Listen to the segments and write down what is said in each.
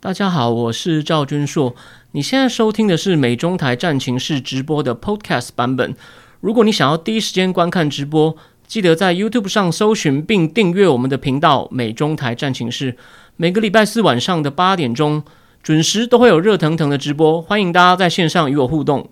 大家好，我是赵君硕。你现在收听的是美中台战情室直播的 Podcast 版本。如果你想要第一时间观看直播，记得在 YouTube 上搜寻并订阅我们的频道“美中台战情室”。每个礼拜四晚上的八点钟准时都会有热腾腾的直播，欢迎大家在线上与我互动。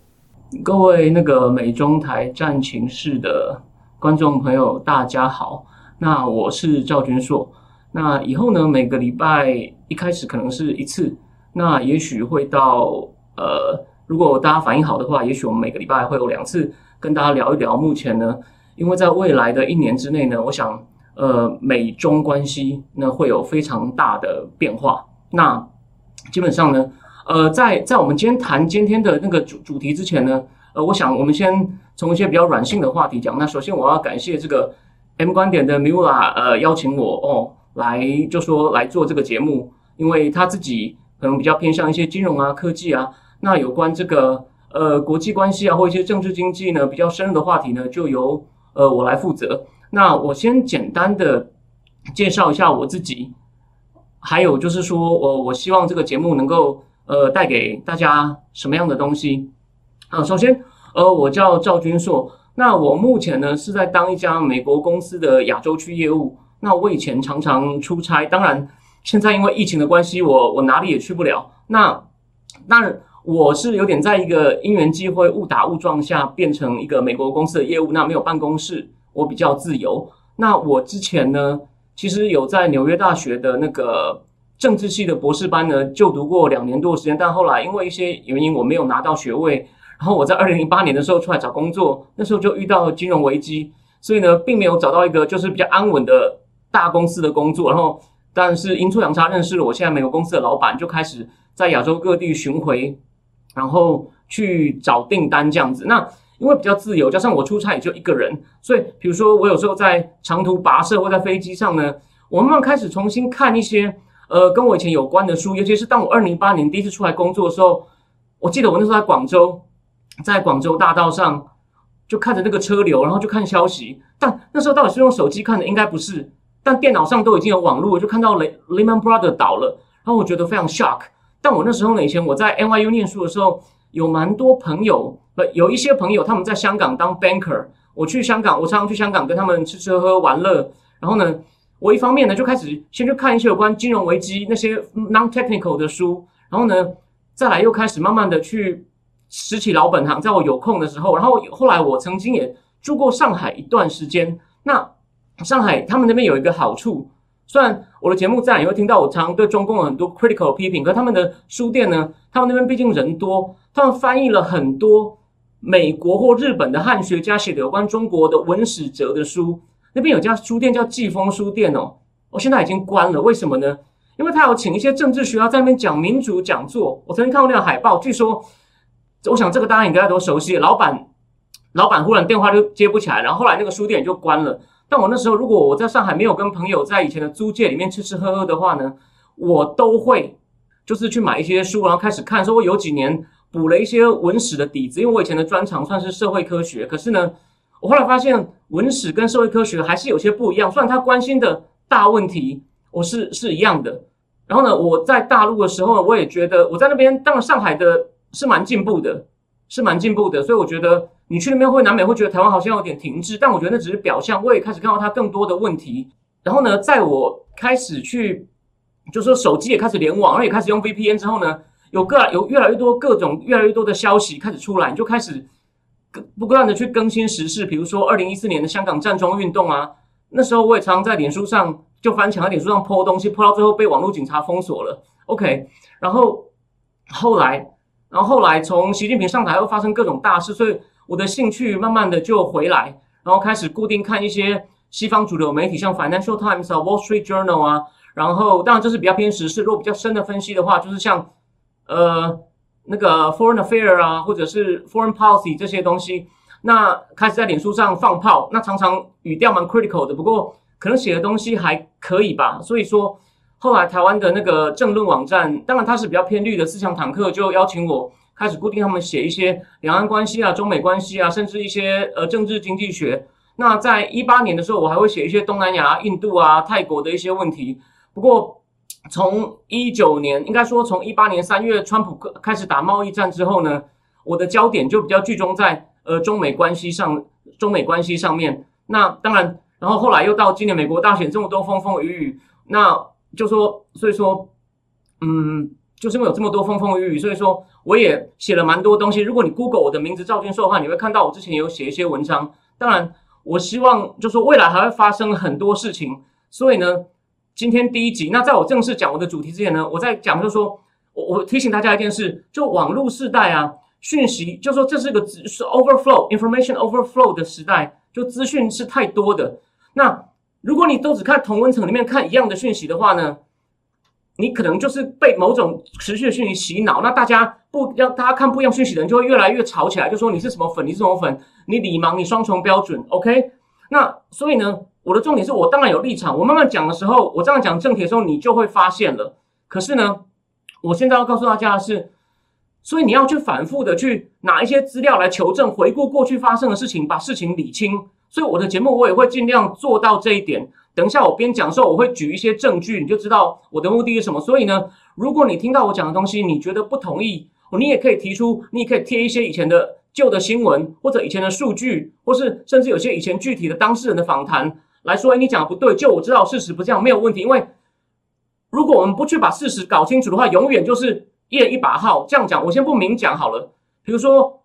各位那个美中台战情室的观众朋友，大家好。那我是赵君硕。那以后呢，每个礼拜。一开始可能是一次，那也许会到呃，如果大家反应好的话，也许我们每个礼拜会有两次跟大家聊一聊。目前呢，因为在未来的一年之内呢，我想呃，美中关系呢会有非常大的变化。那基本上呢，呃，在在我们今天谈今天的那个主主题之前呢，呃，我想我们先从一些比较软性的话题讲。那首先我要感谢这个 M 观点的 Mula 呃邀请我哦来就说来做这个节目。因为他自己可能比较偏向一些金融啊、科技啊，那有关这个呃国际关系啊或一些政治经济呢比较深入的话题呢，就由呃我来负责。那我先简单的介绍一下我自己，还有就是说我我希望这个节目能够呃带给大家什么样的东西啊？首先呃我叫赵军硕，那我目前呢是在当一家美国公司的亚洲区业务。那我以前常常出差，当然。现在因为疫情的关系，我我哪里也去不了。那那我是有点在一个因缘机会误打误撞下变成一个美国公司的业务，那没有办公室，我比较自由。那我之前呢，其实有在纽约大学的那个政治系的博士班呢就读过两年多的时间，但后来因为一些原因我没有拿到学位。然后我在 二零零八年的时候出来找工作，那时候就遇到金融危机，所以呢，并没有找到一个就是比较安稳的大公司的工作，然后。但是阴错阳差认识了我现在美国公司的老板，就开始在亚洲各地巡回，然后去找订单这样子。那因为比较自由，加上我出差也就一个人，所以比如说我有时候在长途跋涉或在飞机上呢，我慢慢开始重新看一些呃跟我以前有关的书，尤其是当我二零一八年第一次出来工作的时候，我记得我那时候在广州，在广州大道上就看着那个车流，然后就看消息。但那时候到底是用手机看的，应该不是。但电脑上都已经有网络，我就看到雷 Lehman Brothers 倒了，然后我觉得非常 shock。但我那时候呢，以前我在 NYU 念书的时候，有蛮多朋友，呃，有一些朋友他们在香港当 banker。我去香港，我常常去香港跟他们吃吃喝喝玩乐。然后呢，我一方面呢就开始先去看一些有关金融危机那些 non-technical 的书，然后呢，再来又开始慢慢的去拾起老本行，在我有空的时候。然后后来我曾经也住过上海一段时间，那。上海他们那边有一个好处，虽然我的节目在，也会听到我常常对中共有很多 critical 批评，可他们的书店呢，他们那边毕竟人多，他们翻译了很多美国或日本的汉学家写的有关中国的文史哲的书。那边有家书店叫季风书店哦，我现在已经关了，为什么呢？因为他有请一些政治学家在那边讲民主讲座。我曾经看过那个海报，据说，我想这个大家应该都熟悉。老板，老板忽然电话就接不起来，然后后来那个书店就关了。但我那时候，如果我在上海没有跟朋友在以前的租界里面吃吃喝喝的话呢，我都会就是去买一些书，然后开始看。说我有几年补了一些文史的底子，因为我以前的专长算是社会科学。可是呢，我后来发现文史跟社会科学还是有些不一样。虽然他关心的大问题我是是一样的。然后呢，我在大陆的时候，我也觉得我在那边，当然上海的是蛮进步的，是蛮进步的。所以我觉得。你去那边会难免会觉得台湾好像有点停滞，但我觉得那只是表象。我也开始看到它更多的问题。然后呢，在我开始去，就说手机也开始联网，然后也开始用 VPN 之后呢，有个有越来越多各种越来越多的消息开始出来，你就开始不断的去更新时事。比如说二零一四年的香港战中运动啊，那时候我也常常在脸书上就翻墙，在脸书上泼东西，泼到最后被网络警察封锁了。OK，然后后来，然后后来从习近平上台又发生各种大事，所以。我的兴趣慢慢的就回来，然后开始固定看一些西方主流媒体，像 Financial Times 啊、Wall Street Journal 啊，然后当然这是比较偏时事。如果比较深的分析的话，就是像呃那个 Foreign Affair 啊，或者是 Foreign Policy 这些东西。那开始在脸书上放炮，那常常语调蛮 critical 的，不过可能写的东西还可以吧。所以说后来台湾的那个政论网站，当然它是比较偏绿的思想坦克，就邀请我。开始固定他们写一些两岸关系啊、中美关系啊，甚至一些呃政治经济学。那在一八年的时候，我还会写一些东南亚、印度啊、泰国的一些问题。不过从一九年，应该说从一八年三月，川普开始打贸易战之后呢，我的焦点就比较集中在呃中美关系上，中美关系上面。那当然，然后后来又到今年美国大选这么多风风雨雨，那就说，所以说，嗯，就是因为有这么多风风雨雨，所以说我也写了蛮多东西。如果你 Google 我的名字赵军硕的话，你会看到我之前有写一些文章。当然，我希望就说未来还会发生很多事情，所以呢。今天第一集，那在我正式讲我的主题之前呢，我在讲就说，我我提醒大家一件事，就网络时代啊，讯息就说这是个是 overflow information overflow 的时代，就资讯是太多的。那如果你都只看同温层里面看一样的讯息的话呢，你可能就是被某种持续的讯息洗脑。那大家不要大家看不一样讯息的人就会越来越吵起来，就说你是什么粉，你是什么粉，你理盲，你双重标准，OK？那所以呢？我的重点是我当然有立场，我慢慢讲的时候，我这样讲正题的时候，你就会发现了。可是呢，我现在要告诉大家的是，所以你要去反复的去拿一些资料来求证，回顾过去发生的事情，把事情理清。所以我的节目我也会尽量做到这一点。等一下我边讲的时候，我会举一些证据，你就知道我的目的是什么。所以呢，如果你听到我讲的东西，你觉得不同意，你也可以提出，你也可以贴一些以前的旧的新闻，或者以前的数据，或是甚至有些以前具体的当事人的访谈。来说，哎，你讲的不对，就我知道事实不这样，没有问题。因为如果我们不去把事实搞清楚的话，永远就是一人一把号。这样讲，我先不明讲好了。比如说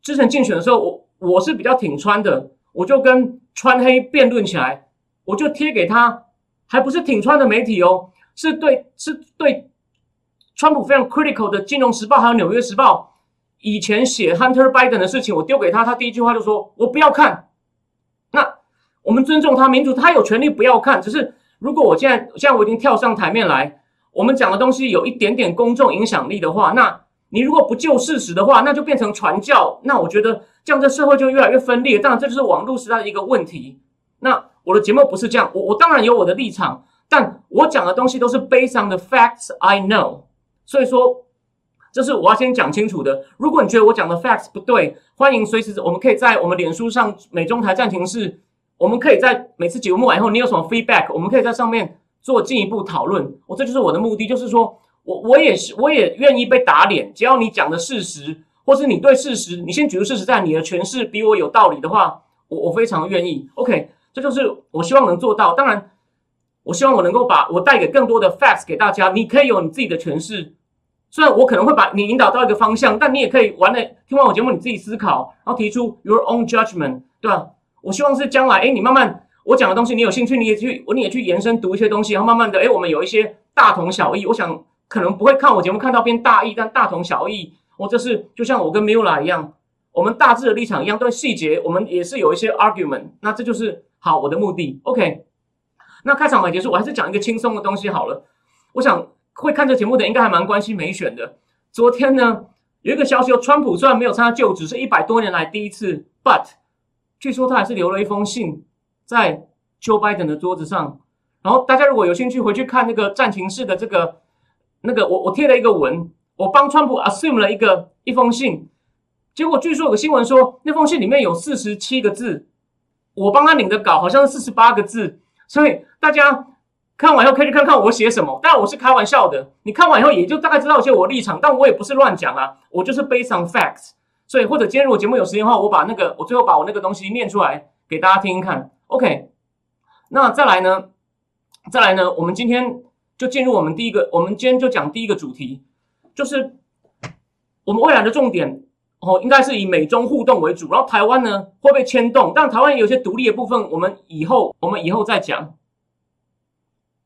之前竞选的时候，我我是比较挺川的，我就跟川黑辩论起来，我就贴给他，还不是挺川的媒体哦，是对是对川普非常 critical 的《金融时报》还有《纽约时报》以前写 Hunter Biden 的事情，我丢给他，他第一句话就说：“我不要看。”那。我们尊重他民主，他有权利不要看。只是如果我现在现在我已经跳上台面来，我们讲的东西有一点点公众影响力的话，那你如果不就事实的话，那就变成传教。那我觉得这样这社会就越来越分裂。当然，这就是网络时代的一个问题。那我的节目不是这样，我我当然有我的立场，但我讲的东西都是 based on the facts I know。所以说，这是我要先讲清楚的。如果你觉得我讲的 facts 不对，欢迎随时我们可以在我们脸书上美中台暂停室。我们可以在每次节目完以后，你有什么 feedback，我们可以在上面做进一步讨论。我这就是我的目的，就是说我我也是我也愿意被打脸，只要你讲的事实，或是你对事实，你先举出事实，在你的诠释比我有道理的话，我我非常愿意。OK，这就是我希望能做到。当然，我希望我能够把我带给更多的 facts 给大家，你可以有你自己的诠释。虽然我可能会把你引导到一个方向，但你也可以完了听完我节目，你自己思考，然后提出 your own judgment，对吧？我希望是将来，哎，你慢慢我讲的东西，你有兴趣，你也去，你也去延伸读一些东西，然后慢慢的，哎，我们有一些大同小异。我想可能不会看我节目看到变大意，但大同小异。我这是就像我跟 Mila 一样，我们大致的立场一样，对细节我们也是有一些 argument。那这就是好我的目的。OK，那开场白结束，我还是讲一个轻松的东西好了。我想会看这节目的应该还蛮关心美选的。昨天呢有一个消息，川普虽然没有参加就职，是一百多年来第一次，but 据说他还是留了一封信在 Joe Biden 的桌子上，然后大家如果有兴趣回去看那个战情室的这个那个，我我贴了一个文，我帮川普 assume 了一个一封信，结果据说有个新闻说那封信里面有四十七个字，我帮他领的稿好像是四十八个字，所以大家看完以后可以去看看我写什么，当然我是开玩笑的，你看完以后也就大概知道一些我立场，但我也不是乱讲啊，我就是 based on facts。所以，或者今天如果节目有时间的话，我把那个我最后把我那个东西念出来给大家听听看。OK，那再来呢？再来呢？我们今天就进入我们第一个，我们今天就讲第一个主题，就是我们未来的重点哦，应该是以美中互动为主。然后台湾呢会被牵动，但台湾有些独立的部分，我们以后我们以后再讲。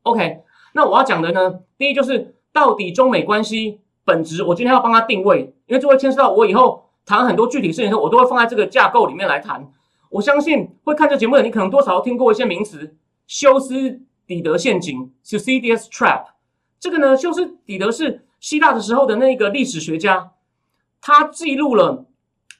OK，那我要讲的呢，第一就是到底中美关系本质，我今天要帮他定位，因为这会牵涉到我以后。谈很多具体事情的时候，我都会放在这个架构里面来谈。我相信会看这节目的你，可能多少听过一些名词，休斯底德陷阱 （Thucydides Trap）。这个呢，就是底德是希腊的时候的那个历史学家，他记录了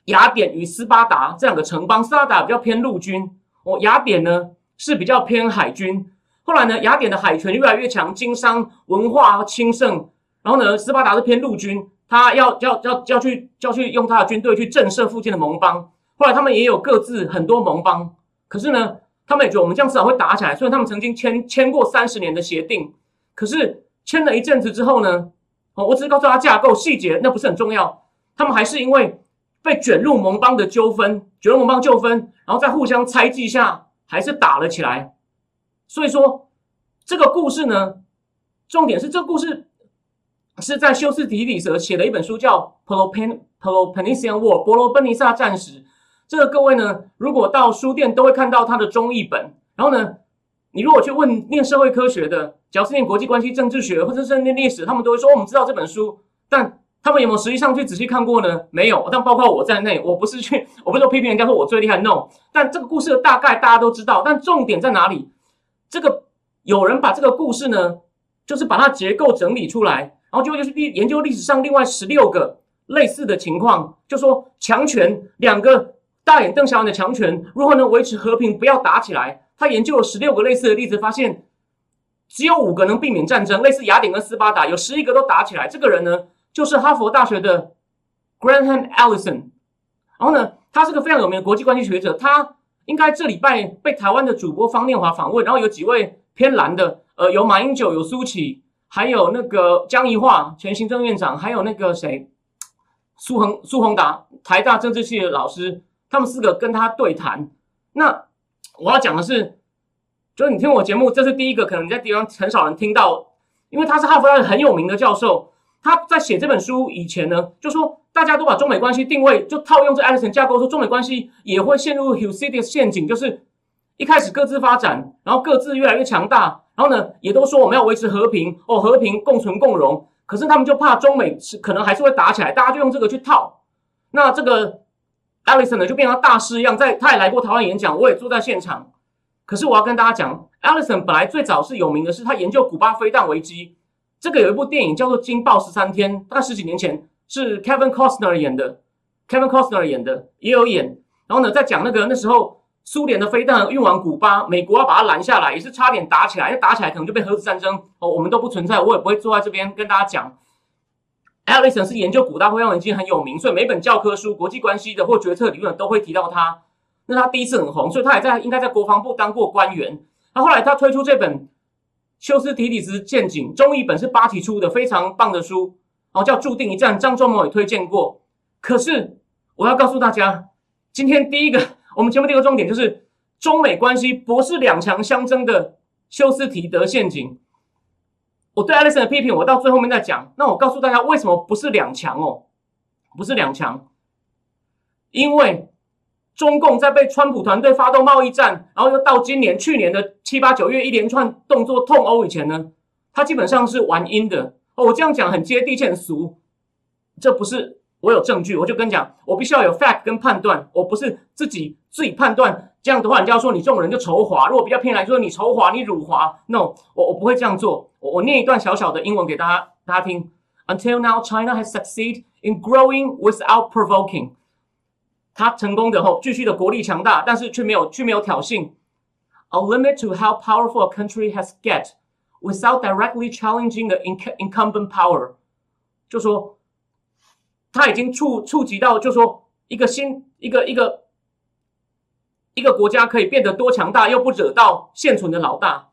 雅典与斯巴达这两个城邦。斯巴达比较偏陆军，哦，雅典呢是比较偏海军。后来呢，雅典的海权越来越强，经商文化兴盛，然后呢，斯巴达是偏陆军。他要要要要去要去用他的军队去震慑附近的盟邦，后来他们也有各自很多盟邦，可是呢，他们也觉得我们这样至少会打起来，虽然他们曾经签签过三十年的协定，可是签了一阵子之后呢，哦，我只是告诉他架构细节，那不是很重要。他们还是因为被卷入盟邦的纠纷，卷入盟邦纠纷，然后再互相猜忌下，还是打了起来。所以说，这个故事呢，重点是这个故事是在修斯底里泽写的一本书，叫《Peloponne Peloponnesian War》伯罗奔尼撒战史。这个各位呢，如果到书店都会看到它的中译本。然后呢，你如果去问念社会科学的，只要是念国际关系、政治学或者是念历史，他们都会说我们知道这本书，但他们有没有实际上去仔细看过呢？没有。但包括我在内，我不是去，我不是说批评人家说我最厉害，no。但这个故事的大概大家都知道，但重点在哪里？这个有人把这个故事呢，就是把它结构整理出来，然后就就是历研究历史上另外十六个类似的情况，就说强权两个大眼瞪小眼的强权如何能维持和平，不要打起来。他研究了十六个类似的例子，发现只有五个能避免战争，类似雅典跟斯巴达，有十一个都打起来。这个人呢，就是哈佛大学的 Graham Allison。然后呢，他是个非常有名的国际关系学者，他。应该这礼拜被台湾的主播方念华访问，然后有几位偏蓝的，呃，有马英九，有苏启，还有那个江宜桦前行政院长，还有那个谁，苏恒苏宏达台大政治系的老师，他们四个跟他对谈。那我要讲的是，就是你听我节目，这是第一个，可能你在地方很少人听到，因为他是哈佛大学很有名的教授，他在写这本书以前呢，就说。大家都把中美关系定位就套用这 Allison 架构，说中美关系也会陷入 Hussidius 陷阱，就是一开始各自发展，然后各自越来越强大，然后呢，也都说我们要维持和平哦，和平共存共荣。可是他们就怕中美是可能还是会打起来，大家就用这个去套。那这个 Alison 呢，就变成大师一样，在他也来过台湾演讲，我也坐在现场。可是我要跟大家讲，Alison 本来最早是有名的是他研究古巴飞弹危机，这个有一部电影叫做《惊爆十三天》，大概十几年前。是 Kevin Costner 演的，Kevin Costner 演的也有演，然后呢，在讲那个那时候苏联的飞弹运往古巴，美国要把它拦下来，也是差点打起来，因为打起来可能就被核子战争哦。我们都不存在，我也不会坐在这边跟大家讲。Alex 是研究古大飞弹已经很有名，所以每本教科书、国际关系的或决策理论都会提到他。那他第一次很红，所以他也在应该在国防部当过官员。那后来他推出这本《休斯提里斯陷阱》，中译本是八提出的，非常棒的书。然后，叫注定一战，张忠谋也推荐过。可是我要告诉大家，今天第一个我们节目第一个重点就是中美关系不是两强相争的休斯提德陷阱。我对艾利森的批评，我到最后面再讲。那我告诉大家，为什么不是两强哦？不是两强，因为中共在被川普团队发动贸易战，然后又到今年去年的七八九月一连串动作痛殴以前呢，他基本上是玩阴的。哦，我这样讲很接地气、很俗，这不是我有证据，我就跟你讲，我必须要有 fact 跟判断，我不是自己自己判断。这样的话，人家说你这种人就仇华。如果比较偏来说，你仇华，你辱华。No，我我不会这样做。我我念一段小小的英文给大家大家听。Until now, China has succeeded in growing without provoking。他成功的后，继续的国力强大，但是却没有却没有挑衅。A limit to how powerful a country has get。Without directly challenging the incumbent power，就说他已经触触及到，就说一个新一个一个一个国家可以变得多强大，又不惹到现存的老大。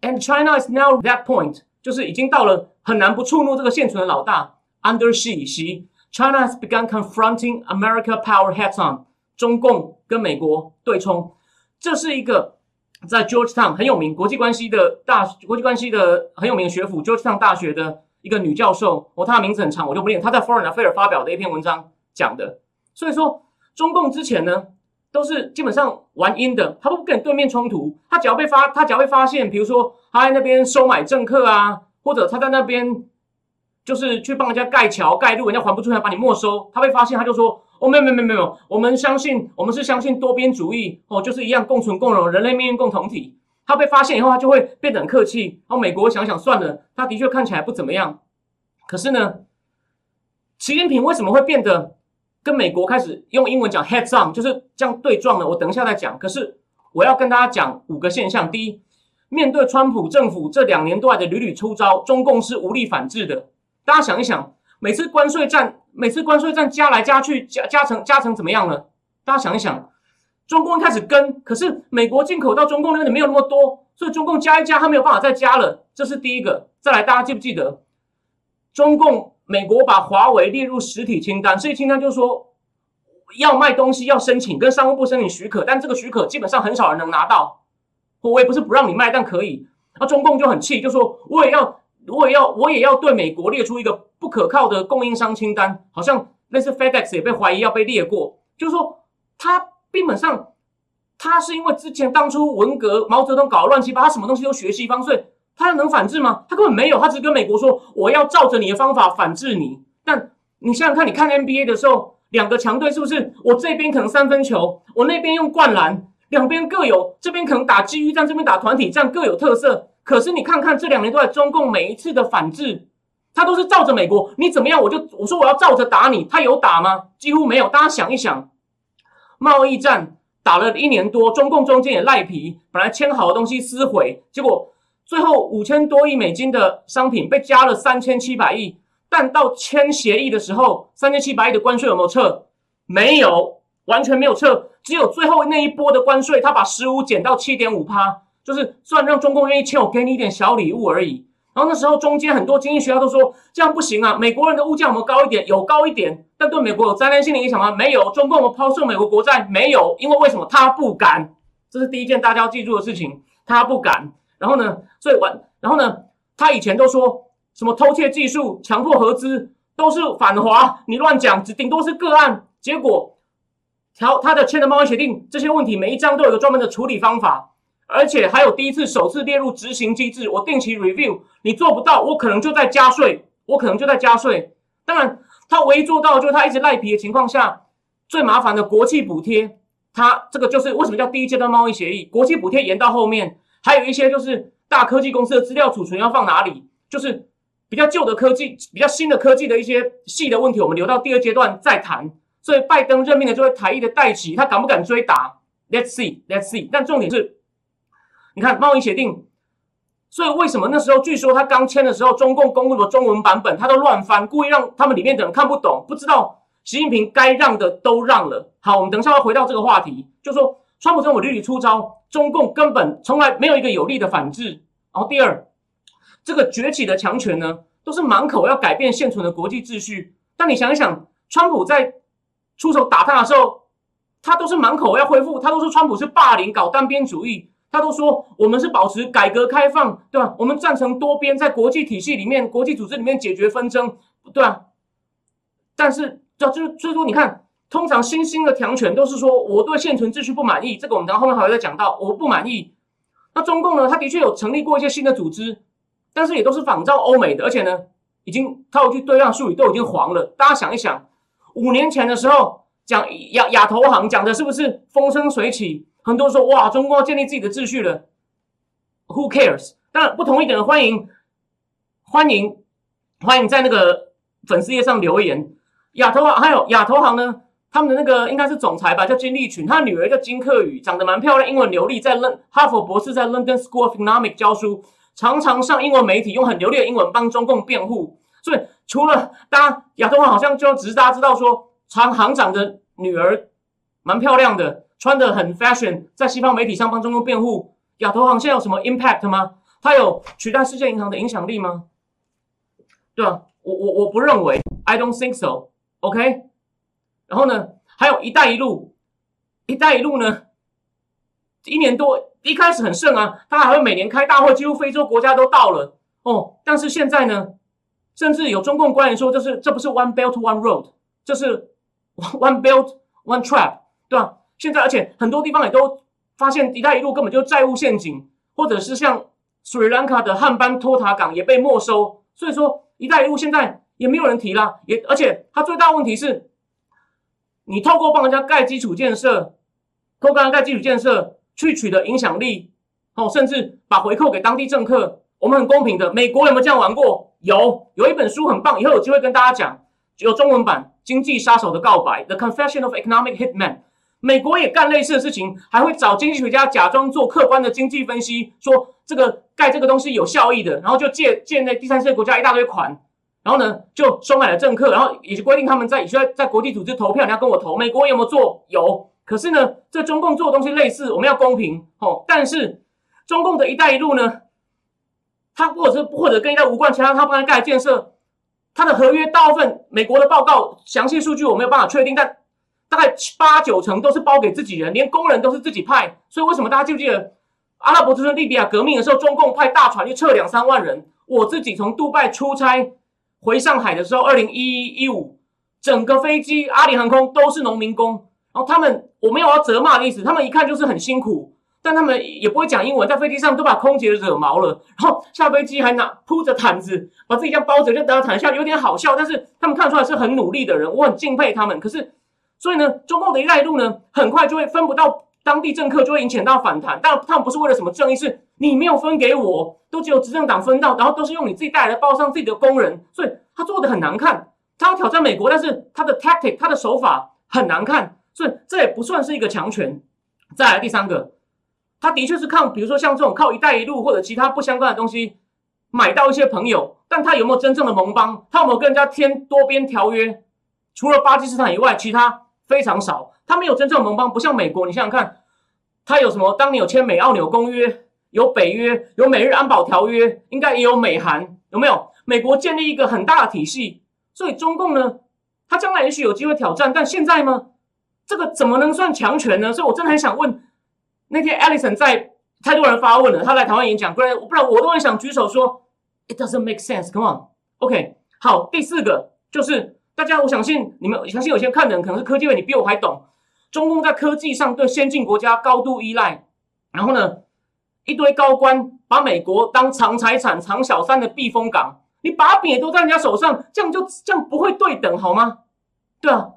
And China is now that point，就是已经到了很难不触怒这个现存的老大。Under Xi Xi，China has begun confronting America power heads on，中共跟美国对冲，这是一个。在 Georgetown 很有名，国际关系的大国际关系的很有名的学府 Georgetown 大学的一个女教授，哦，她的名字很长，我就不念。她在 foreign affair 发表的一篇文章讲的。所以说，中共之前呢，都是基本上玩阴的，他不跟你对面冲突，他只要被发，他只要被发现，比如说他在那边收买政客啊，或者他在那边就是去帮人家盖桥盖路，人家还不出来把你没收，他被发现他就说。哦，没有没有没有没有，我们相信，我们是相信多边主义哦，就是一样共存共荣，人类命运共同体。他被发现以后，他就会变得很客气。然后美国想想算了，他的确看起来不怎么样。可是呢，习近平为什么会变得跟美国开始用英文讲 heads on，就是这样对撞呢？我等一下再讲。可是我要跟大家讲五个现象：第一，面对川普政府这两年多来的屡屡出招，中共是无力反制的。大家想一想。每次关税战，每次关税战加来加去，加加成加成怎么样呢？大家想一想，中共开始跟，可是美国进口到中共那边的没有那么多所以中共加一加，他没有办法再加了，这是第一个。再来，大家记不记得，中共美国把华为列入实体清单，实体清单就是说要卖东西要申请，跟商务部申请许可，但这个许可基本上很少人能拿到。我也不是不让你卖，但可以。那中共就很气，就说我也要，我也要，我也要对美国列出一个不可靠的供应商清单，好像类似 FedEx 也被怀疑要被列过，就是说他基本上。他是因为之前当初文革毛泽东搞乱七八，他什么东西都学西方，所以他能反制吗？他根本没有，他只跟美国说我要照着你的方法反制你。但你想想看，你看 NBA 的时候，两个强队是不是？我这边可能三分球，我那边用灌篮，两边各有，这边可能打机遇战，这边打团体战，各有特色。可是你看看这两年都在中共每一次的反制，他都是照着美国，你怎么样我就我说我要照着打你，他有打吗？几乎没有。大家想一想，贸易战。打了一年多，中共中间也赖皮，本来签好的东西撕毁，结果最后五千多亿美金的商品被加了三千七百亿，但到签协议的时候，三千七百亿的关税有没有撤？没有，完全没有撤，只有最后那一波的关税，他把十五减到七点五趴，就是算让中共愿意签，我给你一点小礼物而已。然后那时候中间很多经济学家都说这样不行啊，美国人的物价有没有高一点？有高一点，但对美国有灾难性的影响吗？没有。中共有抛售美国国债？没有，因为为什么？他不敢。这是第一件大家要记住的事情，他不敢。然后呢，所以完，然后呢，他以前都说什么偷窃技术、强迫合资都是反华，你乱讲，只顶多是个案。结果条他的签的贸易协定，这些问题每一章都有个专门的处理方法。而且还有第一次首次列入执行机制，我定期 review，你做不到，我可能就在加税，我可能就在加税。当然，他唯一做到就是他一直赖皮的情况下，最麻烦的国际补贴，他这个就是为什么叫第一阶段贸易协议，国际补贴延到后面，还有一些就是大科技公司的资料储存要放哪里，就是比较旧的科技、比较新的科技的一些细的问题，我们留到第二阶段再谈。所以拜登任命的这位台裔的代企，他敢不敢追打？Let's see，Let's see。但重点是。你看贸易协定，所以为什么那时候据说他刚签的时候，中共公布的中文版本他都乱翻，故意让他们里面的人看不懂，不知道习近平该让的都让了。好，我们等一下要回到这个话题，就说川普政府屡屡出招，中共根本从来没有一个有力的反制。然后第二，这个崛起的强权呢，都是满口要改变现存的国际秩序。但你想一想，川普在出手打他的时候，他都是满口要恢复，他都说川普是霸凌、搞单边主义。他都说我们是保持改革开放，对吧？我们赞成多边，在国际体系里面、国际组织里面解决纷争，对吧？但是，这就是，所以说，你看，通常新兴的强权都是说我对现存秩序不满意，这个我们等后面还会再讲到，我不满意。那中共呢？他的确有成立过一些新的组织，但是也都是仿照欧美的，而且呢，已经套句对岸术语都已经黄了。大家想一想，五年前的时候讲亚亚投行讲的是不是风生水起？很多人说哇，中国要建立自己的秩序了，Who cares？当然不同意的人欢迎欢迎欢迎在那个粉丝页上留言。亚投行还有亚投行呢，他们的那个应该是总裁吧，叫金立群，他女儿叫金克宇，长得蛮漂亮，英文流利，在伦哈佛博士，在 London School of Economics 教书，常常上英文媒体，用很流利的英文帮中共辩护。所以除了大家亚投行好像就只是大家知道说，常行长的女儿蛮漂亮的。穿的很 fashion，在西方媒体上帮中共辩护，亚投行现在有什么 impact 吗？它有取代世界银行的影响力吗？对吧？我我我不认为，I don't think so。OK，然后呢，还有一带一路，一带一路呢，一年多一开始很盛啊，它还会每年开大会，几乎非洲国家都到了哦。但是现在呢，甚至有中共官员说，这是这不是 One Belt One Road，这是 One Belt One Trap，对吧？现在，而且很多地方也都发现“一带一路”根本就债务陷阱，或者是像斯里兰卡的汉班托塔港也被没收。所以说，“一带一路”现在也没有人提了。也而且，它最大问题是，你透过帮人家盖基础建设，透过人家盖基础建设去取得影响力，哦，甚至把回扣给当地政客。我们很公平的，美国有没有这样玩过？有，有一本书很棒，以后有机会跟大家讲，有中文版《经济杀手的告白》（The Confession of Economic Hitman）。美国也干类似的事情，还会找经济学家假装做客观的经济分析，说这个盖这个东西有效益的，然后就借借那第三世界国家一大堆款，然后呢就收买了政客，然后也就规定他们在以需要在国际组织投票，你要跟我投。美国有没有做？有。可是呢，这中共做的东西类似，我们要公平哦。但是中共的一带一路呢，他或者是或者跟一带无关，其他他帮他盖建设，他的合约大部分美国的报告详细数据我没有办法确定，但大概八九成都是包给自己人，连工人都是自己派。所以为什么大家记不记得阿拉伯之春利比亚革命的时候，中共派大船去撤两三万人？我自己从杜拜出差回上海的时候，二零一一五，整个飞机阿里航空都是农民工，然后他们我没有要责骂的意思，他们一看就是很辛苦。但他们也不会讲英文，在飞机上都把空姐惹毛了，然后下飞机还拿铺着毯子把自己这样包着，就等到躺下，有点好笑。但是他们看出来是很努力的人，我很敬佩他们。可是，所以呢，中共的一带一路呢，很快就会分不到当地政客，就会引起到反弹。但他们不是为了什么正义，是你没有分给我，都只有执政党分到，然后都是用你自己带来的包上自己的工人，所以他做的很难看。他要挑战美国，但是他的 tactic，他的手法很难看，所以这也不算是一个强权。再来第三个。他的确是靠，比如说像这种靠“一带一路”或者其他不相关的东西买到一些朋友，但他有没有真正的盟邦？他有没有跟人家签多边条约？除了巴基斯坦以外，其他非常少。他没有真正盟邦，不像美国。你想想看，他有什么？当年有签美澳纽公约，有北约，有美日安保条约，应该也有美韩，有没有？美国建立一个很大的体系，所以中共呢，他将来也许有机会挑战，但现在吗？这个怎么能算强权呢？所以我真的很想问。那天，Alison 在太多人发问了，他来台湾演讲，不然不然我都很想举手说，It doesn't make sense. Come on, OK。好，第四个就是大家，我相信你们，相信有些看的人可能是科技位，你比我还懂。中共在科技上对先进国家高度依赖，然后呢，一堆高官把美国当藏财产、藏小三的避风港，你把柄也都在人家手上，这样就这样不会对等好吗？对啊，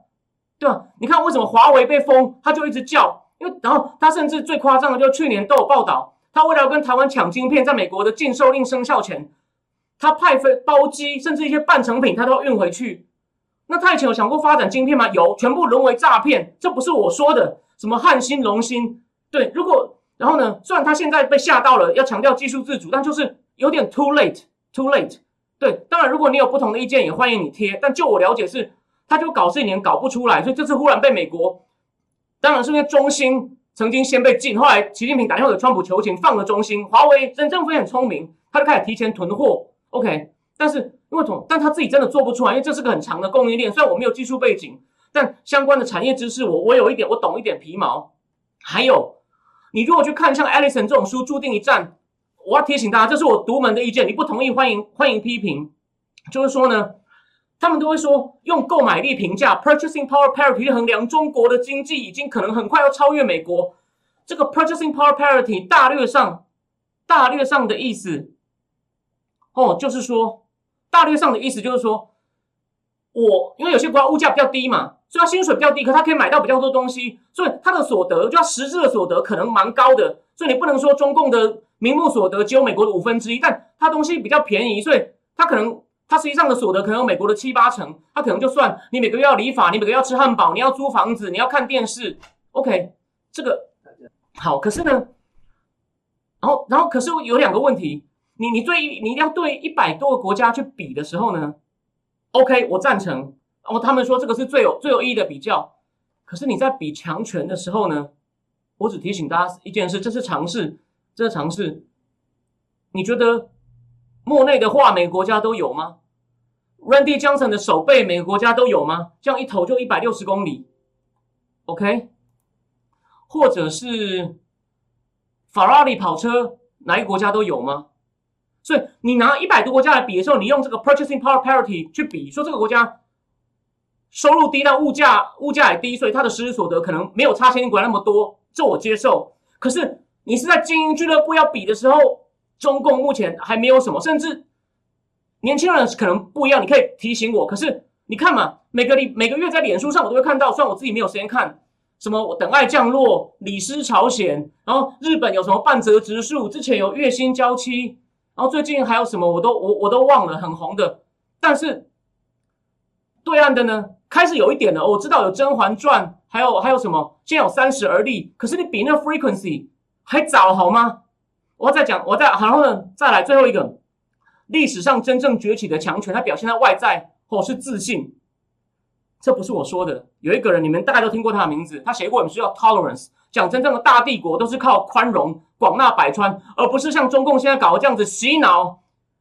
对啊，你看为什么华为被封，他就一直叫。因为，然后他甚至最夸张的，就去年都有报道，他为了要跟台湾抢晶片，在美国的禁售令生效前，他派飞包机，甚至一些半成品，他都要运回去。那他以前有想过发展晶片吗？有，全部沦为诈骗。这不是我说的，什么汉芯、龙芯，对。如果，然后呢？虽然他现在被吓到了，要强调技术自主，但就是有点 too late，too late。对，当然，如果你有不同的意见，也欢迎你贴。但就我了解是，他就搞这一年搞不出来，所以这次忽然被美国。当然是因为中兴曾经先被禁，后来习近平打电话给川普求情，放了中兴。华为任正非很聪明，他就开始提前囤货。OK，但是因为从，但他自己真的做不出来，因为这是个很长的供应链。虽然我没有技术背景，但相关的产业知识，我我有一点，我懂一点皮毛。还有，你如果去看像 Alison 这种书，注定一战。我要提醒大家，这是我独门的意见，你不同意欢迎欢迎批评。就是说呢。他们都会说用购买力评价 （purchasing power parity） 衡量中国的经济，已经可能很快要超越美国。这个 purchasing power parity 大略上，大略上的意思，哦，就是说，大略上的意思就是说，我因为有些国家物价比较低嘛，所以他薪水比较低，可他可以买到比较多东西，所以他的所得就要实质的所得可能蛮高的。所以你不能说中共的名目所得只有美国的五分之一，但他东西比较便宜，所以他可能。他实际上的所得可能有美国的七八成，他可能就算你每个月要理发，你每个月要吃汉堡，你要租房子，你要看电视，OK，这个好。可是呢，然后然后可是有两个问题，你你对你一定要对一百多个国家去比的时候呢，OK，我赞成。然后他们说这个是最有最有意义的比较。可是你在比强权的时候呢，我只提醒大家一件事，这是尝试，这是尝试。你觉得？莫内的画，每个国家都有吗？Randy Johnson 的手背，每个国家都有吗？这样一投就一百六十公里，OK？或者是法拉利跑车，哪一个国家都有吗？所以你拿一百多国家来比的时候，你用这个 purchasing power parity 去比，说这个国家收入低，但物价物价也低，所以它的实质所得可能没有差先进国家那么多，这我接受。可是你是在精英俱乐部要比的时候。中共目前还没有什么，甚至年轻人可能不一样。你可以提醒我。可是你看嘛，每个礼每个月在脸书上我都会看到，虽然我自己没有时间看，什么我等爱降落、李斯朝鲜，然后日本有什么半泽直树，之前有月薪娇妻，然后最近还有什么我都我我都忘了，很红的。但是对岸的呢，开始有一点了。我知道有《甄嬛传》，还有还有什么，现在有三十而立。可是你比那个 frequency 还早好吗？我再讲，我再然后呢，再来最后一个，历史上真正崛起的强权，它表现在外在，或是自信。这不是我说的，有一个人你们大概都听过他的名字，他写过一本书叫《Tolerance》，讲真正的大帝国都是靠宽容、广纳百川，而不是像中共现在搞的这样子洗脑、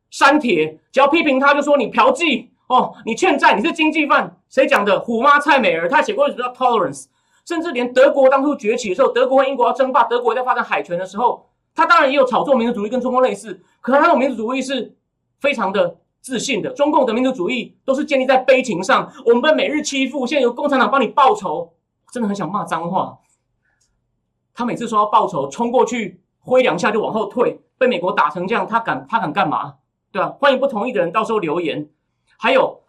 删帖，只要批评他就说你嫖妓哦，你欠债，你是经济犯。谁讲的？虎妈蔡美儿，她写过一本叫《Tolerance》，甚至连德国当初崛起的时候，德国和英国要争霸，德国在发展海权的时候，他当然也有炒作民族主义，跟中共类似，可他那种民族主义是非常的。自信的中共的民族主义都是建立在悲情上，我们被每日欺负，现在由共产党帮你报仇，真的很想骂脏话。他每次说要报仇，冲过去挥两下就往后退，被美国打成这样，他敢他敢干嘛？对吧？欢迎不同意的人到时候留言。还有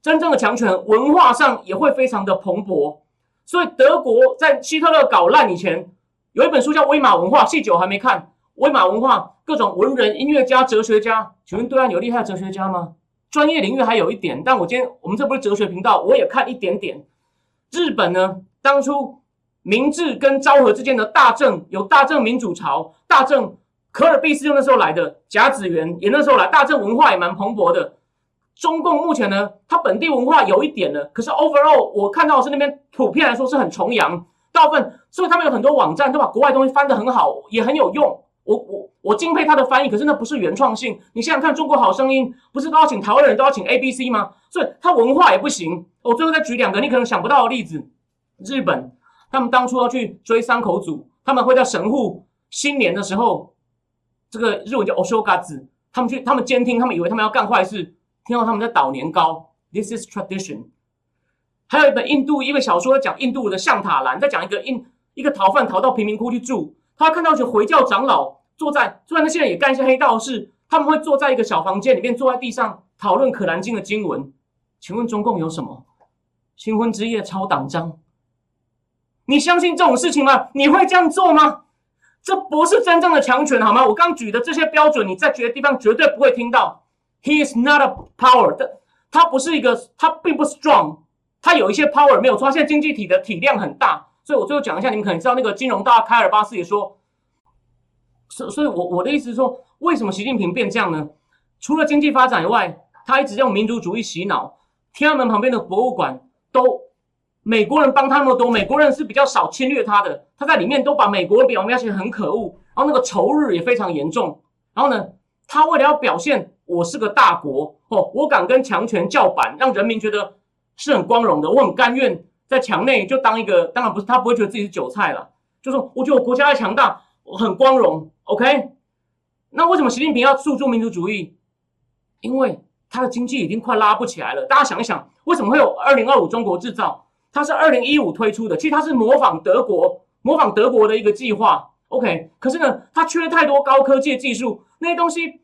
真正的强权，文化上也会非常的蓬勃。所以德国在希特勒搞烂以前，有一本书叫《威玛文化》，细节我还没看。威玛文化各种文人、音乐家、哲学家，请问对岸有厉害哲学家吗？专业领域还有一点，但我今天我们这不是哲学频道，我也看一点点。日本呢，当初明治跟昭和之间的大正有大正民主朝，大正可尔必斯就那时候来的，甲子园也那时候来，大正文化也蛮蓬勃的。中共目前呢，它本地文化有一点呢，可是 overall 我看到是那边普遍来说是很崇洋，大部分所以他们有很多网站都把国外东西翻得很好，也很有用。我我我敬佩他的翻译，可是那不是原创性。你想想看，《中国好声音》不是都要请台湾人都要请 A B C 吗？所以他文化也不行。我最后再举两个你可能想不到的例子：日本，他们当初要去追三口组，他们会在神户新年的时候，这个日文叫 Oshogatsu，他们去他们监听，他们以为他们要干坏事，听到他们在捣年糕，This is tradition。还有一本印度一本小说讲印度的象塔兰，在讲一个印一个逃犯逃到贫民窟去住，他看到一群回教长老。坐在，虽然那些人也干一些黑道事，他们会坐在一个小房间里面，坐在地上讨论《可兰经》的经文。请问中共有什么？新婚之夜抄党章？你相信这种事情吗？你会这样做吗？这不是真正的强权，好吗？我刚举的这些标准，你在别的地方绝对不会听到。He is not a power，他他不是一个，他并不 strong，他有一些 power 没有错。现在经济体的体量很大，所以我最后讲一下，你们可能知道那个金融大开尔巴斯也说。所所以，我我的意思是说，为什么习近平变这样呢？除了经济发展以外，他一直用民族主义洗脑。天安门旁边的博物馆都美国人帮他那么多，美国人是比较少侵略他的，他在里面都把美国表描写很可恶，然后那个仇日也非常严重。然后呢，他为了要表现我是个大国哦，我敢跟强权叫板，让人民觉得是很光荣的，我很甘愿在墙内就当一个，当然不是他不会觉得自己是韭菜了，就说我觉得我国家的强大，我很光荣。OK，那为什么习近平要诉诸民族主义？因为他的经济已经快拉不起来了。大家想一想，为什么会有二零二五中国制造？它是二零一五推出的，其实它是模仿德国，模仿德国的一个计划。OK，可是呢，它缺太多高科技技术，那些东西，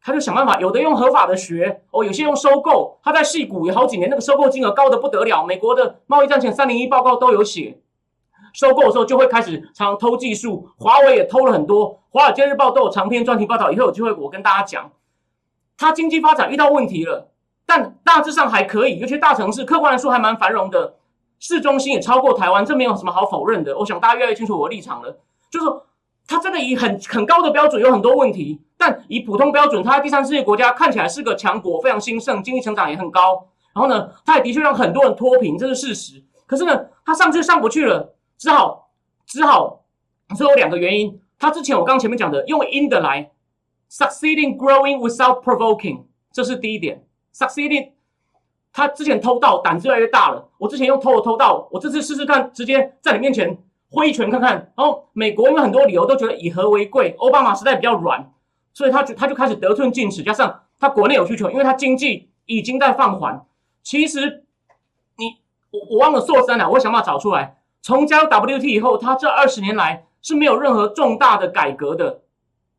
他就想办法，有的用合法的学哦，有些用收购。他在戏股有好几年，那个收购金额高的不得了。美国的贸易战前三零一报告都有写。收购的时候就会开始常常偷技术，华为也偷了很多。华尔街日报都有长篇专题报道，以后有机会我跟大家讲。它经济发展遇到问题了，但大致上还可以，尤其大城市，客观来说还蛮繁荣的。市中心也超过台湾，这没有什么好否认的。我想大家越来越清楚我的立场了，就是说它真的以很很高的标准有很多问题，但以普通标准，它在第三世界国家看起来是个强国，非常兴盛，经济成长也很高。然后呢，它也的确让很多人脱贫，这是事实。可是呢，它上去上不去了。只好，只好，所以有两个原因。他之前我刚前面讲的，用 in 的来，succeeding growing without provoking，这是第一点。succeeding，他之前偷盗胆子越来越大了。我之前用偷的偷盗，我这次试试看，直接在你面前挥拳看看。然后美国因为很多理由都觉得以和为贵，奥巴马时代比较软，所以他就他就开始得寸进尺。加上他国内有需求，因为他经济已经在放缓。其实你我我忘了硕三了，我想办法找出来。从加入 WT 以后，他这二十年来是没有任何重大的改革的。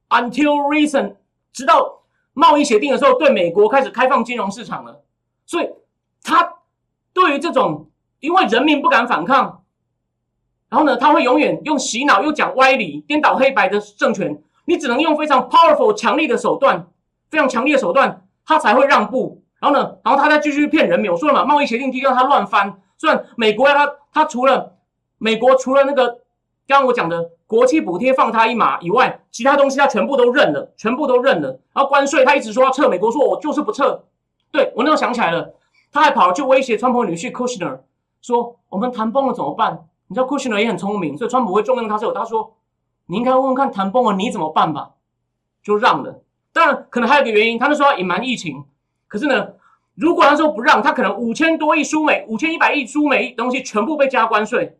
Until recent，直到贸易协定的时候，对美国开始开放金融市场了。所以，他对于这种因为人民不敢反抗，然后呢，他会永远用洗脑又讲歪理、颠倒黑白的政权，你只能用非常 powerful 强力的手段，非常强力的手段，他才会让步。然后呢，然后他再继续骗人民。我说了嘛，贸易协定第一让他乱翻。虽然美国要他，他除了美国除了那个刚刚我讲的国企补贴放他一马以外，其他东西他全部都认了，全部都认了。然后关税他一直说要撤，美国说我就是不撤。对我那时候想起来了，他还跑去威胁川普女婿 Kushner，说我们谈崩了怎么办？你知道库什纳也很聪明，所以川普会重用他。之后他说，你应该问问看谈崩了你怎么办吧，就让了。当然可能还有个原因，他那时候要隐瞒疫情，可是呢，如果他说不让他，可能五千多亿输美，五千一百亿输美东西全部被加关税，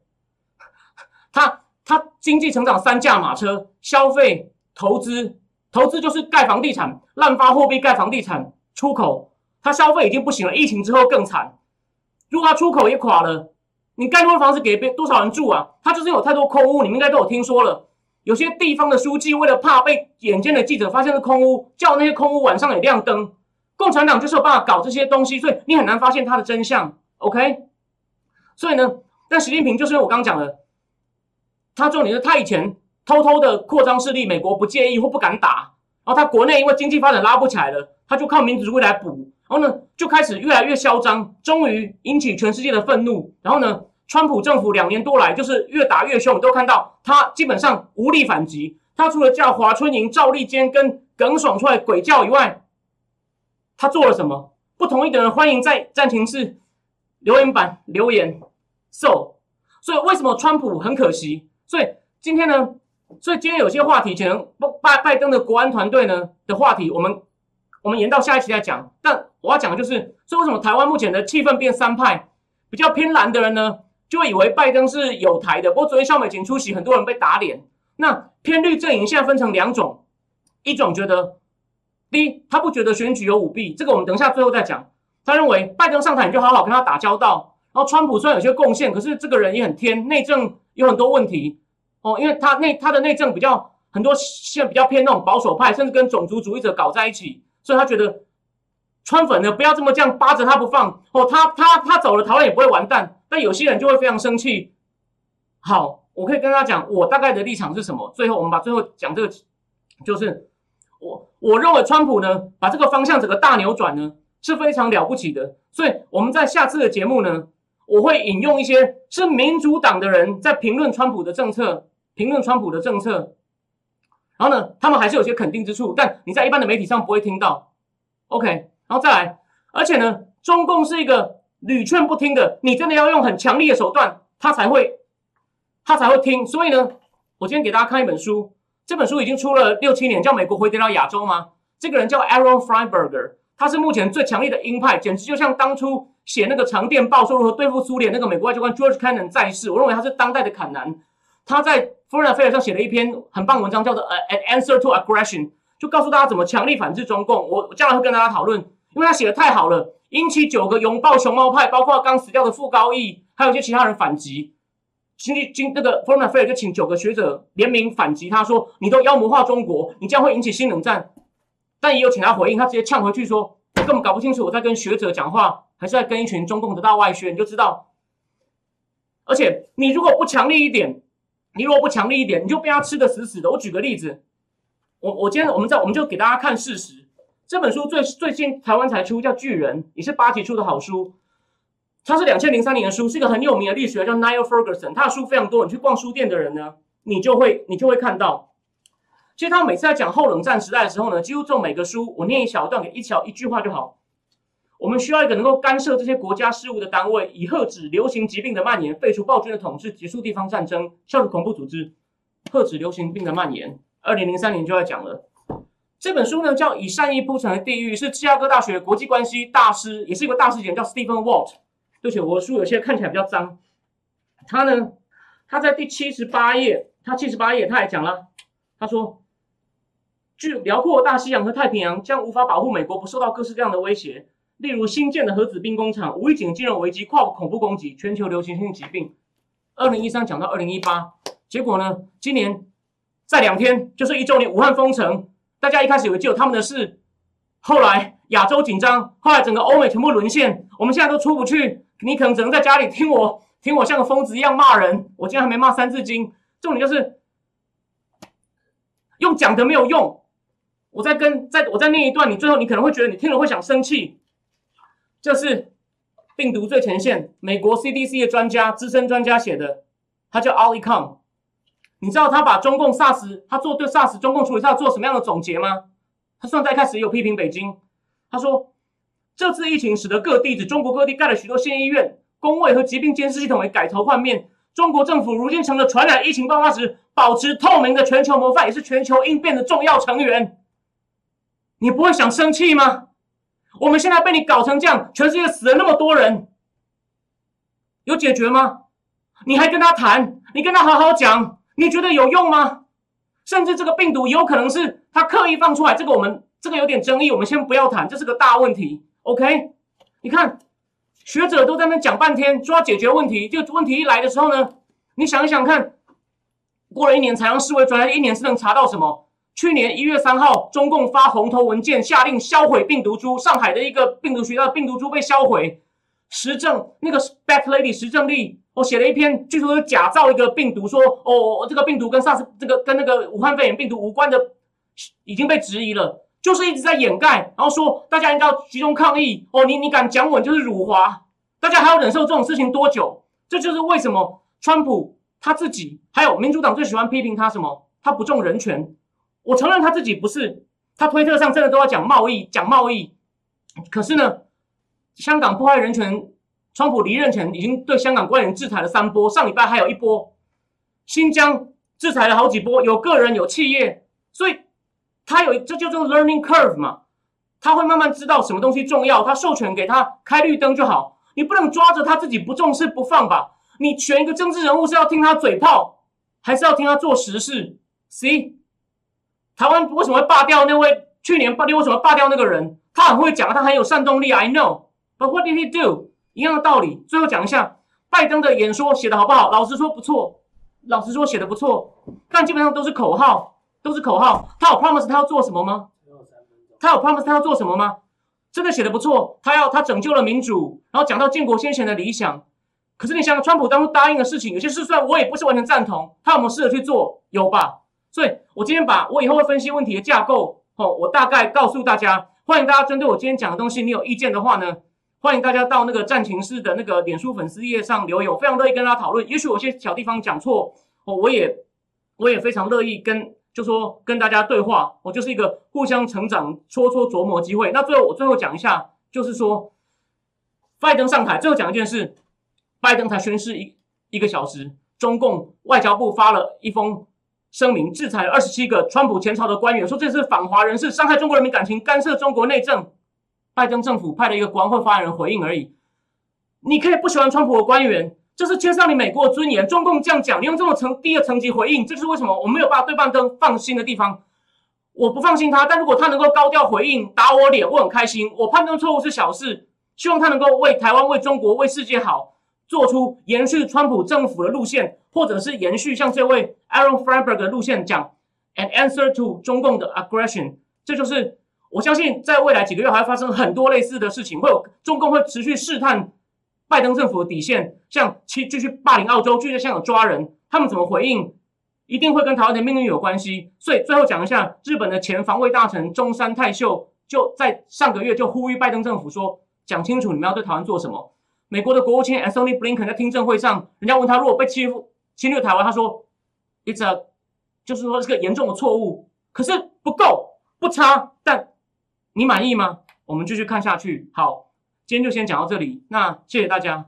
他他经济成长三驾马车，消费、投资。投资就是盖房地产，滥发货币盖房地产，出口他消费已经不行了，疫情之后更惨。如果他出口也垮了，你盖多少房子给别多少人住啊？他就是有太多空屋，你们应该都有听说了。有些地方的书记为了怕被眼尖的记者发现是空屋，叫那些空屋晚上也亮灯。共产党就是有办法搞这些东西，所以你很难发现它的真相。OK，所以呢，但习近平就是我刚讲的，他重点是他以前。偷偷的扩张势力，美国不介意或不敢打，然后他国内因为经济发展拉不起来了，他就靠民主主义来补，然后呢就开始越来越嚣张，终于引起全世界的愤怒。然后呢，川普政府两年多来就是越打越凶，都看到他基本上无力反击。他除了叫华春莹、赵立坚跟耿爽出来鬼叫以外，他做了什么？不同意的人欢迎在暂停室留言板留言。So，所以为什么川普很可惜？所以今天呢？所以今天有些话题，可能拜拜登的国安团队呢的话题，我们我们延到下一期再讲。但我要讲的就是，所以为什么台湾目前的气氛变三派，比较偏蓝的人呢，就以为拜登是有台的。不过昨天肖美琴出席，很多人被打脸。那偏绿阵营现在分成两种，一种觉得，第一，他不觉得选举有舞弊，这个我们等一下最后再讲。他认为拜登上台你就好好跟他打交道。然后川普虽然有些贡献，可是这个人也很天，内政有很多问题。哦，因为他内他的内政比较很多，现在比较偏那种保守派，甚至跟种族主义者搞在一起，所以他觉得川粉呢不要这么这样扒着他不放。哦，他他他走了，台湾也不会完蛋。但有些人就会非常生气。好，我可以跟他讲，我大概的立场是什么。最后我们把最后讲这个，就是我我认为川普呢把这个方向整个大扭转呢是非常了不起的。所以我们在下次的节目呢。我会引用一些是民主党的人在评论川普的政策，评论川普的政策，然后呢，他们还是有些肯定之处，但你在一般的媒体上不会听到。OK，然后再来，而且呢，中共是一个屡劝不听的，你真的要用很强力的手段，他才会，他才会听。所以呢，我今天给大家看一本书，这本书已经出了六七年，叫《美国回跌到亚洲》吗？这个人叫 Aaron Freiberger，他是目前最强力的鹰派，简直就像当初。写那个长电报说如何对付苏联，那个美国外交官 George Kennan 在世，我认为他是当代的坎南。他在 Foreign Affairs 上写了一篇很棒文章，叫做《An Answer to Aggression》，就告诉大家怎么强力反制中共。我将来会跟大家讨论，因为他写的太好了，引起九个拥抱熊猫派，包括刚死掉的傅高义，还有一些其他人反击。经济经那个 Foreign Affairs 就请九个学者联名反击，他说你都妖魔化中国，你将会引起新冷战。但也有请他回应，他直接呛回去说，我根本搞不清楚我在跟学者讲话。还是在跟一群中共的大外宣，你就知道。而且你如果不强力一点，你如果不强力一点，你就被他吃的死死的。我举个例子，我我今天我们在我们就给大家看事实。这本书最最近台湾才出，叫《巨人》，也是八级出的好书。它是两千零三年的书，是一个很有名的历史学家，叫 Niall Ferguson。他的书非常多，你去逛书店的人呢，你就会你就会看到。其实他每次在讲后冷战时代的时候呢，几乎做每个书，我念一小段，给一小一句话就好。我们需要一个能够干涉这些国家事务的单位，以遏止流行疾病的蔓延，废除暴君的统治，结束地方战争，消除恐怖组织，遏止流行病的蔓延。二零零三年就要讲了。这本书呢叫《以善意铺成的地狱》，是芝加哥大学国际关系大师，也是一个大师姐，叫 Stephen Walt。对不起，我的书有些看起来比较脏。他呢，他在第七十八页，他七十八页他还讲了，他说，据辽阔大西洋和太平洋将无法保护美国不受到各式各样的威胁。例如新建的核子兵工厂、无预警金融危机、跨国恐怖攻击、全球流行性疾病。二零一三讲到二零一八，结果呢？今年在两天就是一周年，武汉封城，大家一开始以为只有他们的事，后来亚洲紧张，后来整个欧美全部沦陷，我们现在都出不去，你可能只能在家里听我听我像个疯子一样骂人。我今天还没骂三字经，重点就是用讲的没有用。我在跟在我在念一段，你最后你可能会觉得你听了会想生气。这是病毒最前线，美国 CDC 的专家、资深专家写的，他叫 Ali Kong。你知道他把中共 SARS，他做对 SARS 中共处理，他要做什么样的总结吗？他虽然在开始有批评北京，他说这次疫情使得各地指中国各地盖了许多新医院，工位和疾病监视系统也改头换面。中国政府如今成了传染疫情爆发时保持透明的全球模范，也是全球应变的重要成员。你不会想生气吗？我们现在被你搞成这样，全世界死了那么多人，有解决吗？你还跟他谈？你跟他好好讲？你觉得有用吗？甚至这个病毒有可能是他刻意放出来，这个我们这个有点争议，我们先不要谈，这是个大问题。OK，你看学者都在那讲半天，说要解决问题，就问题一来的时候呢，你想一想看，过了一年才让世卫专家一年是能查到什么？去年一月三号，中共发红头文件，下令销毁病毒株。上海的一个病毒学校病毒株被销毁。实证那个 Back Lady 实证力，我写了一篇，据说是假造一个病毒，说哦，这个病毒跟 SARS 这个跟那个武汉肺炎病毒无关的，已经被质疑了，就是一直在掩盖，然后说大家应该集中抗议。哦，你你敢讲稳就是辱华，大家还要忍受这种事情多久？这就是为什么川普他自己还有民主党最喜欢批评他什么？他不重人权。我承认他自己不是，他推特上真的都要讲贸易，讲贸易。可是呢，香港破坏人权，川普离任前已经对香港官员制裁了三波，上礼拜还有一波，新疆制裁了好几波，有个人有企业，所以他有这就叫 learning curve 嘛，他会慢慢知道什么东西重要，他授权给他开绿灯就好，你不能抓着他自己不重视不放吧？你选一个政治人物是要听他嘴炮，还是要听他做实事？See？台湾为什么会罢掉那位？去年罢掉为什么罢掉那个人？他很会讲，他很有煽动力。I know, but what did he do？一样的道理。最后讲一下拜登的演说写的好不好？老实说不错，老实说写的不错，但基本上都是口号，都是口号。他有 promise 他要做什么吗？他有 promise 他要做什么吗？真的写的不错。他要他拯救了民主，然后讲到建国先贤的理想。可是你想想，川普当初答应的事情，有些事虽然我也不是完全赞同，他有没有试着去做？有吧？所以，我今天把我以后会分析问题的架构，哦，我大概告诉大家。欢迎大家针对我今天讲的东西，你有意见的话呢，欢迎大家到那个战情室的那个脸书粉丝页上留言，我非常乐意跟大家讨论。也许有些小地方讲错，哦，我也我也非常乐意跟就说跟大家对话，我就是一个互相成长、搓搓琢磨机会。那最后我最后讲一下，就是说拜登上台，最后讲一件事，拜登才宣誓一一个小时，中共外交部发了一封。声明制裁了二十七个川普前朝的官员，说这是反华人士，伤害中国人民感情，干涉中国内政。拜登政府派了一个国会发言人回应而已。你可以不喜欢川普的官员，这是牵涉你美国的尊严。中共这样讲，你用这种层低的层级回应，这就是为什么我没有办法对拜登放心的地方。我不放心他，但如果他能够高调回应，打我脸，我很开心。我判断错误是小事，希望他能够为台湾、为中国、为世界好。做出延续川普政府的路线，或者是延续像这位 Aaron Freiberg 的路线，讲 an answer to 中共的 aggression，这就是我相信在未来几个月还会发生很多类似的事情，会有中共会持续试探拜登政府的底线，像继继续霸凌澳洲，继续在香港抓人，他们怎么回应，一定会跟台湾的命运有关系。所以最后讲一下，日本的前防卫大臣中山泰秀就在上个月就呼吁拜登政府说，讲清楚你们要对台湾做什么。美国的国务卿 Antony Blinken 在听证会上，人家问他如果被欺负侵略台湾，他说：“It's a，就是说是个严重的错误，可是不够不差，但你满意吗？”我们继续看下去。好，今天就先讲到这里，那谢谢大家。